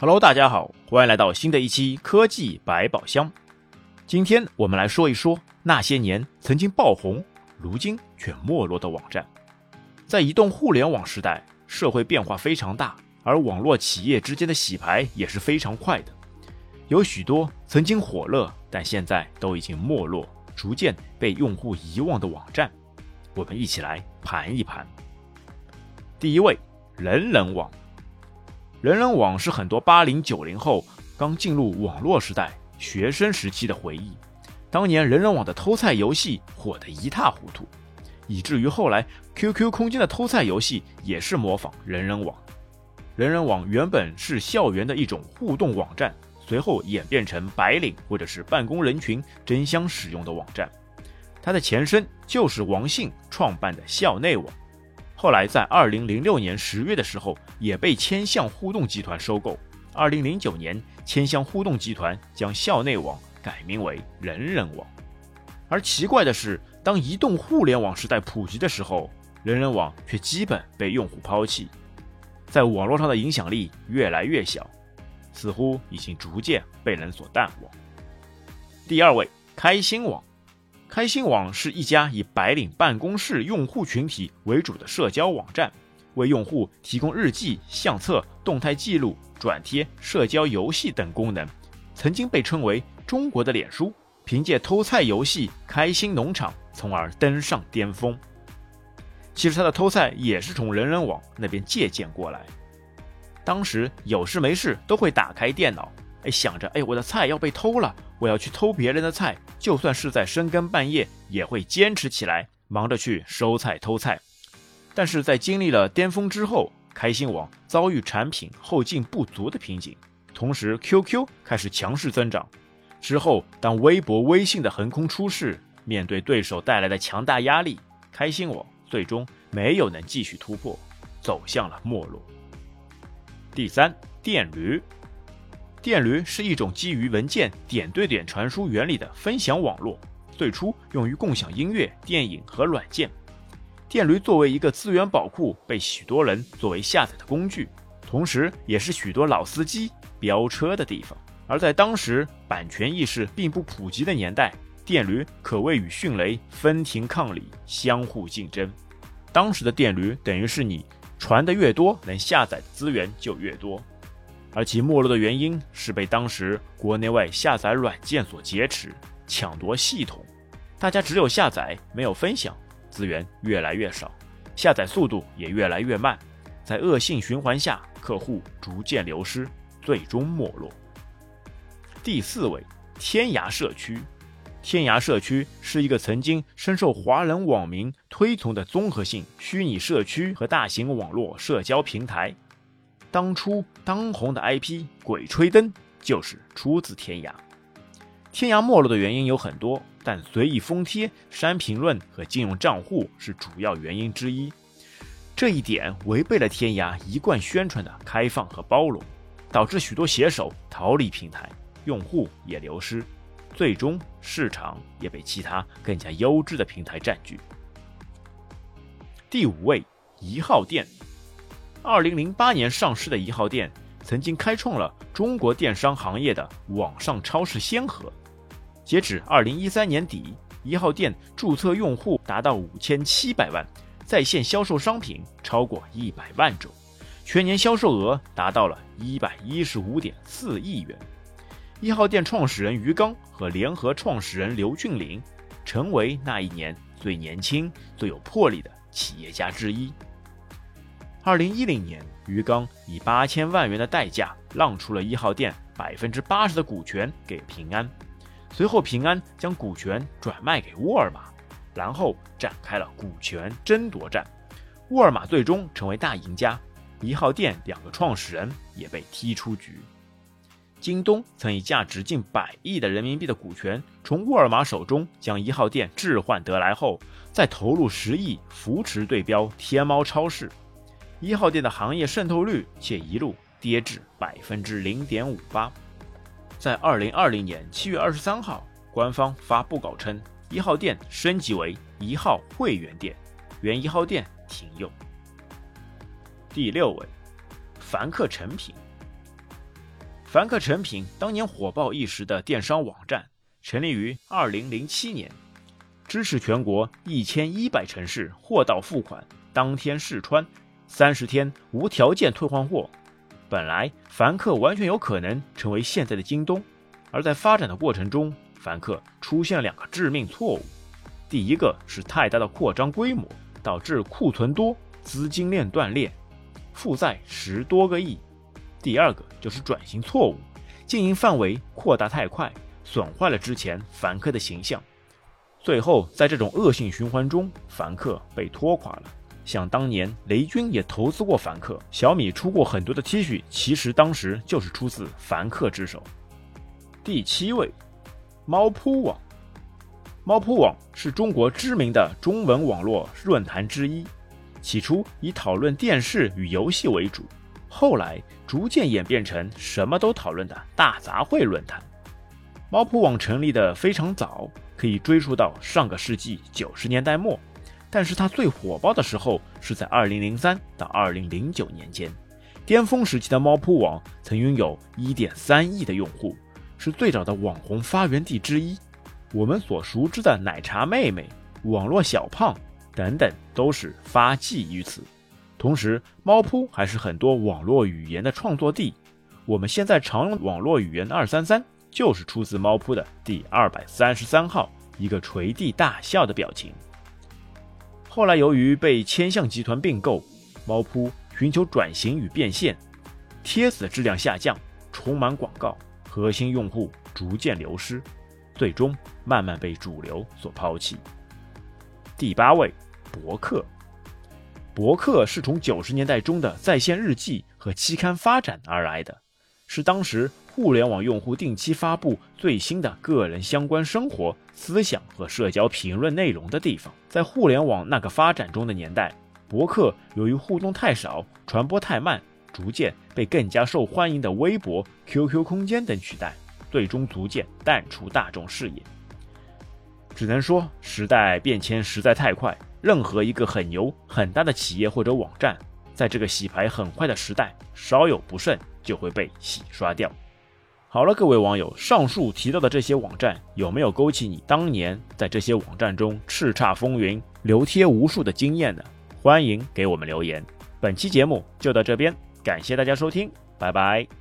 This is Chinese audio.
Hello，大家好，欢迎来到新的一期科技百宝箱。今天我们来说一说那些年曾经爆红，如今却没落的网站。在移动互联网时代，社会变化非常大，而网络企业之间的洗牌也是非常快的。有许多曾经火热，但现在都已经没落，逐渐被用户遗忘的网站，我们一起来盘一盘。第一位，人人网。人人网是很多八零九零后刚进入网络时代、学生时期的回忆。当年人人网的偷菜游戏火得一塌糊涂，以至于后来 QQ 空间的偷菜游戏也是模仿人人网。人人网原本是校园的一种互动网站。随后演变成白领或者是办公人群争相使用的网站，它的前身就是王信创办的校内网，后来在二零零六年十月的时候也被千象互动集团收购。二零零九年，千象互动集团将校内网改名为人人网。而奇怪的是，当移动互联网时代普及的时候，人人网却基本被用户抛弃，在网络上的影响力越来越小。似乎已经逐渐被人所淡忘。第二位，开心网。开心网是一家以白领办公室用户群体为主的社交网站，为用户提供日记、相册、动态记录、转贴、社交游戏等功能。曾经被称为中国的脸书，凭借偷菜游戏《开心农场》从而登上巅峰。其实他的偷菜也是从人人网那边借鉴过来。当时有事没事都会打开电脑，哎，想着哎，我的菜要被偷了，我要去偷别人的菜，就算是在深更半夜，也会坚持起来，忙着去收菜偷菜。但是在经历了巅峰之后，开心网遭遇产品后劲不足的瓶颈，同时 QQ 开始强势增长。之后，当微博、微信的横空出世，面对对手带来的强大压力，开心网最终没有能继续突破，走向了没落。第三，电驴。电驴是一种基于文件点对点传输原理的分享网络，最初用于共享音乐、电影和软件。电驴作为一个资源宝库，被许多人作为下载的工具，同时也是许多老司机飙车的地方。而在当时版权意识并不普及的年代，电驴可谓与迅雷分庭抗礼，相互竞争。当时的电驴等于是你。传的越多，能下载的资源就越多，而其没落的原因是被当时国内外下载软件所劫持、抢夺系统，大家只有下载没有分享，资源越来越少，下载速度也越来越慢，在恶性循环下，客户逐渐流失，最终没落。第四位，天涯社区。天涯社区是一个曾经深受华人网民推崇的综合性虚拟社区和大型网络社交平台。当初当红的 IP《鬼吹灯》就是出自天涯。天涯没落的原因有很多，但随意封贴、删评论和禁用账户是主要原因之一。这一点违背了天涯一贯宣传的开放和包容，导致许多写手逃离平台，用户也流失。最终，市场也被其他更加优质的平台占据。第五位，一号店。二零零八年上市的一号店，曾经开创了中国电商行业的网上超市先河。截止二零一三年底，一号店注册用户达到五千七百万，在线销售商品超过一百万种，全年销售额达到了一百一十五点四亿元。一号店创始人于刚和联合创始人刘俊霖，成为那一年最年轻、最有魄力的企业家之一。二零一零年，于刚以八千万元的代价让出了一号店百分之八十的股权给平安，随后平安将股权转卖给沃尔玛，然后展开了股权争夺战。沃尔玛最终成为大赢家，一号店两个创始人也被踢出局。京东曾以价值近百亿的人民币的股权从沃尔玛手中将一号店置换得来后，再投入十亿扶持对标天猫超市，一号店的行业渗透率却一路跌至百分之零点五八。在二零二零年七月二十三号，官方发布稿称，一号店升级为一号会员店，原一号店停用。第六位，凡客诚品。凡客诚品当年火爆一时的电商网站，成立于二零零七年，支持全国一千一百城市货到付款，当天试穿，三十天无条件退换货。本来凡客完全有可能成为现在的京东，而在发展的过程中，凡客出现了两个致命错误：第一个是太大的扩张规模，导致库存多，资金链断裂，负债十多个亿。第二个就是转型错误，经营范围扩大太快，损坏了之前凡客的形象。最后，在这种恶性循环中，凡客被拖垮了。想当年，雷军也投资过凡客，小米出过很多的 T 恤，其实当时就是出自凡客之手。第七位，猫扑网。猫扑网是中国知名的中文网络论坛之一，起初以讨论电视与游戏为主。后来逐渐演变成什么都讨论的大杂烩论坛。猫扑网成立的非常早，可以追溯到上个世纪九十年代末，但是它最火爆的时候是在二零零三到二零零九年间。巅峰时期的猫扑网曾拥有一点三亿的用户，是最早的网红发源地之一。我们所熟知的奶茶妹妹、网络小胖等等，都是发迹于此。同时，猫扑还是很多网络语言的创作地。我们现在常用网络语言“二三三”，就是出自猫扑的第二百三十三号，一个垂地大笑的表情。后来由于被千象集团并购，猫扑寻求转型与变现，帖子质量下降，充满广告，核心用户逐渐流失，最终慢慢被主流所抛弃。第八位，博客。博客是从九十年代中的在线日记和期刊发展而来的，是当时互联网用户定期发布最新的个人相关生活、思想和社交评论内容的地方。在互联网那个发展中的年代，博客由于互动太少、传播太慢，逐渐被更加受欢迎的微博、QQ 空间等取代，最终逐渐淡出大众视野。只能说，时代变迁实在太快。任何一个很牛很大的企业或者网站，在这个洗牌很快的时代，稍有不慎就会被洗刷掉。好了，各位网友，上述提到的这些网站有没有勾起你当年在这些网站中叱咤风云、留贴无数的经验呢？欢迎给我们留言。本期节目就到这边，感谢大家收听，拜拜。